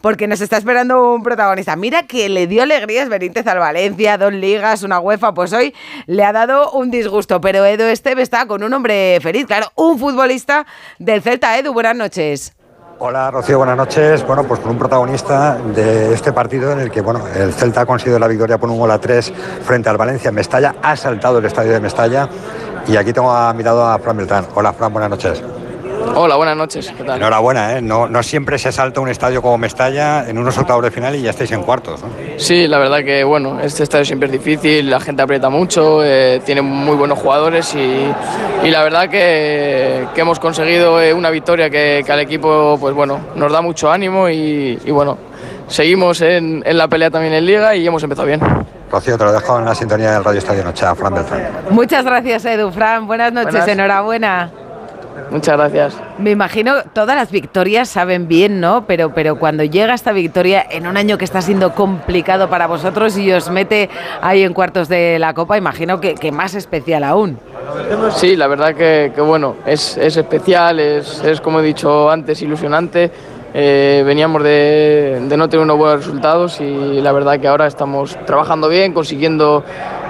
porque nos está esperando un protagonista. Mira que le dio alegrías Benítez al Valencia, dos ligas, una UEFA, pues hoy le ha dado un disgusto, pero Edu Esteve está con un hombre feliz, claro, un futbolista del Celta. Edu, buenas noches. Hola Rocío, buenas noches. Bueno, pues con un protagonista de este partido en el que bueno, el Celta ha conseguido la victoria por un gol a tres frente al Valencia en Mestalla, ha saltado el estadio de Mestalla y aquí tengo a mi lado a Fran Beltrán. Hola Fran, buenas noches. Hola, buenas noches. ¿Qué tal? Enhorabuena, ¿eh? no, no siempre se salta un estadio como Mestalla en unos octavos de final y ya estáis en cuartos. ¿no? Sí, la verdad que bueno, este estadio siempre es difícil, la gente aprieta mucho, eh, tiene muy buenos jugadores y, y la verdad que, que hemos conseguido eh, una victoria que, que, al equipo pues bueno, nos da mucho ánimo y, y bueno, seguimos en, en, la pelea también en Liga y hemos empezado bien. Rocío, te lo dejo en la sintonía del Radio Estadio Noche, a Fran Beltrán. Muchas gracias, Edu. Fran, buenas noches, buenas. enhorabuena. Muchas gracias. Me imagino todas las victorias saben bien, ¿no? Pero, pero cuando llega esta victoria en un año que está siendo complicado para vosotros y os mete ahí en cuartos de la Copa, imagino que, que más especial aún. Sí, la verdad que, que bueno, es, es especial, es, es, como he dicho antes, ilusionante. Eh, veníamos de, de, no tener unos buenos resultados y la verdad que ahora estamos trabajando bien, consiguiendo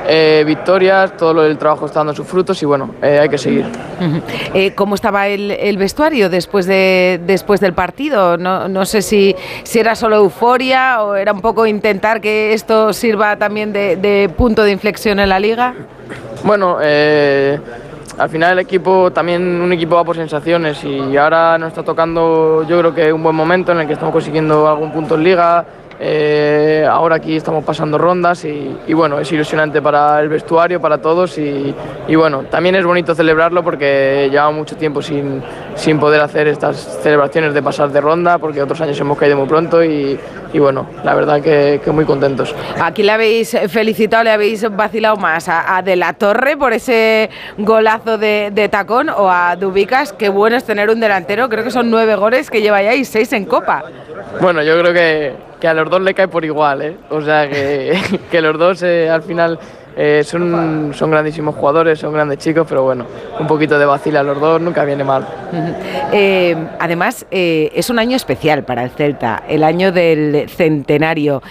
eh, victorias, todo el trabajo está dando sus frutos y bueno, eh, hay que seguir. Eh, ¿Cómo estaba el, el, vestuario después, de, después del partido? No, no sé si, si, era solo euforia o era un poco intentar que esto sirva también de, de punto de inflexión en la liga. Bueno, eh, al final el equipo también un equipo va por sensaciones y ahora nos está tocando yo creo que un buen momento en el que estamos consiguiendo algún punto en liga eh, ahora aquí estamos pasando rondas y, y, bueno, es ilusionante para el vestuario, para todos y, y, bueno, también es bonito celebrarlo porque llevamos mucho tiempo sin, sin poder hacer estas celebraciones de pasar de ronda porque otros años hemos caído muy pronto y, y bueno, la verdad que, que, muy contentos. Aquí le habéis felicitado, le habéis vacilado más a, a De la Torre por ese golazo de, de, tacón o a Dubicas, qué bueno es tener un delantero, creo que son nueve goles que lleva ya y seis en Copa. Bueno, yo creo que, que a los dos le cae por igual, ¿eh? O sea, que, que los dos eh, al final eh, son, son grandísimos jugadores, son grandes chicos, pero bueno, un poquito de vacila a los dos nunca viene mal. Eh, además, eh, es un año especial para el Celta, el año del centenario.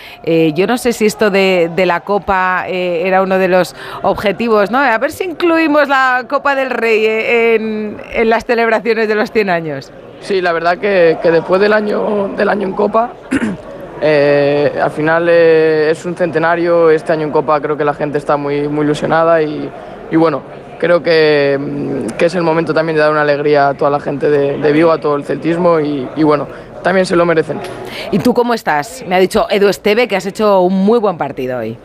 Yo no sé si esto de, de la Copa era uno de los objetivos, ¿no? A ver si incluimos la Copa del Rey en, en las celebraciones de los 100 años. Sí, la verdad que, que después del año, del año en Copa Eh, al final eh, es un centenario, este año en Copa creo que la gente está muy, muy ilusionada y, y bueno, creo que, que, es el momento también de dar una alegría a toda la gente de, de Vigo, a todo el celtismo y, y, bueno, también se lo merecen. ¿Y tú cómo estás? Me ha dicho Edu Esteve que has hecho un muy buen partido hoy.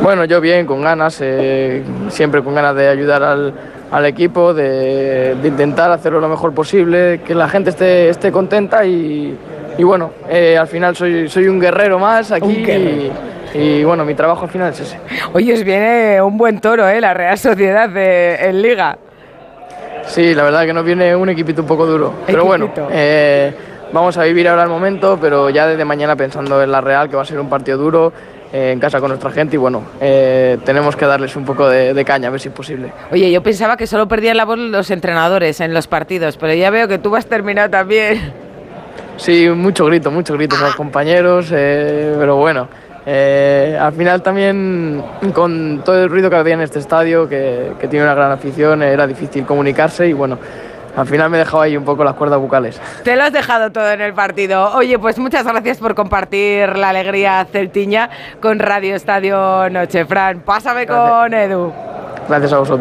Bueno, yo bien, con ganas, eh, siempre con ganas de ayudar al, al equipo, de, de, intentar hacerlo lo mejor posible, que la gente esté, esté contenta y y bueno, eh, al final soy, soy un guerrero más aquí y, y, bueno, mi trabajo al final es ese. Oye, os viene un buen toro, ¿eh? La Real Sociedad de, en Liga. Sí, la verdad que nos viene un equipito un poco duro, pero bueno, eh, vamos a vivir ahora el momento, pero ya desde mañana pensando en la Real, que va a ser un partido duro, eh, en casa con nuestra gente y bueno, eh, tenemos que darles un poco de, de, caña, a ver si es posible. Oye, yo pensaba que solo perdían la voz los entrenadores en los partidos, pero ya veo que tú vas terminado también. Sí, mucho grito, mucho grito a los compañeros, eh, pero bueno, eh, al final también con todo el ruido que había en este estadio, que, que, tiene una gran afición, era difícil comunicarse y bueno. Al final me he dejado ahí un poco las cuerdas bucales. Te lo has dejado todo en el partido. Oye, pues muchas gracias por compartir la alegría celtiña con Radio Estadio Noche. Fran, pásame gracias. con Edu. Gracias a vosotros.